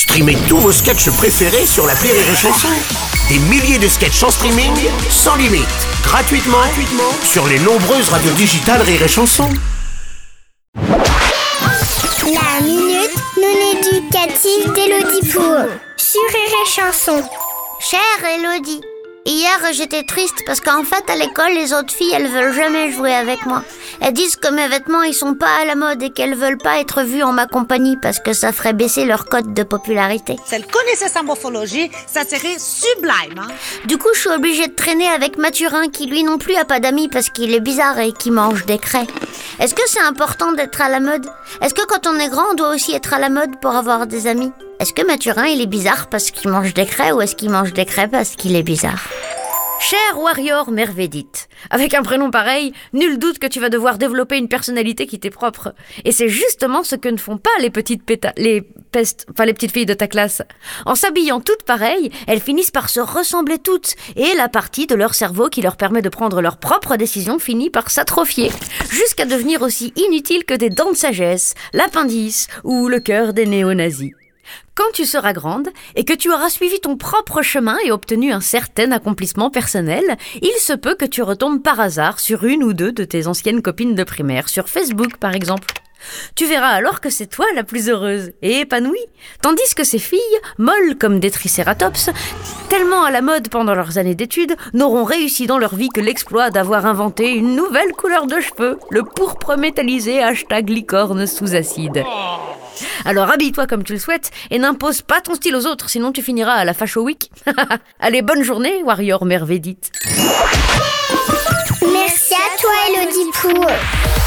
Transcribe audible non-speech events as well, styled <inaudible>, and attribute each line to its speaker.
Speaker 1: Streamez tous vos sketchs préférés sur la Rire et Chanson. Des milliers de sketchs en streaming, sans limite, gratuitement, sur les nombreuses radios digitales Rire et Chanson.
Speaker 2: La minute non éducative d'Elodie Pour sur Rire et Chanson.
Speaker 3: Chère Elodie, hier j'étais triste parce qu'en fait à l'école les autres filles elles veulent jamais jouer avec moi. Elles disent que mes vêtements ils sont pas à la mode et qu'elles veulent pas être vues en ma compagnie parce que ça ferait baisser leur cote de popularité.
Speaker 4: Si elle connaissait sa morphologie, ça serait sublime. Hein?
Speaker 3: Du coup je suis obligée de traîner avec Mathurin qui lui non plus a pas d'amis parce qu'il est bizarre et qui mange des craies. Est-ce que c'est important d'être à la mode? Est-ce que quand on est grand on doit aussi être à la mode pour avoir des amis? Est-ce que Mathurin il est bizarre parce qu'il mange des craies ou est-ce qu'il mange des craies parce qu'il est bizarre
Speaker 5: Cher Warrior Mervedite, avec un prénom pareil, nul doute que tu vas devoir développer une personnalité qui t'est propre. Et c'est justement ce que ne font pas les petites péta les pestes, enfin les petites filles de ta classe. En s'habillant toutes pareilles, elles finissent par se ressembler toutes, et la partie de leur cerveau qui leur permet de prendre leurs propres décisions finit par s'atrophier, jusqu'à devenir aussi inutile que des dents de sagesse, l'appendice ou le cœur des néo-nazis. Quand tu seras grande et que tu auras suivi ton propre chemin et obtenu un certain accomplissement personnel, il se peut que tu retombes par hasard sur une ou deux de tes anciennes copines de primaire, sur Facebook par exemple. Tu verras alors que c'est toi la plus heureuse et épanouie, tandis que ces filles, molles comme des tricératops, tellement à la mode pendant leurs années d'études, n'auront réussi dans leur vie que l'exploit d'avoir inventé une nouvelle couleur de cheveux, le pourpre métallisé hashtag licorne sous acide. Alors habille-toi comme tu le souhaites et n'impose pas ton style aux autres, sinon tu finiras à la Fashion Week. <laughs> Allez, bonne journée, Warrior Mervedite.
Speaker 2: Merci à toi Elodie
Speaker 6: chanson.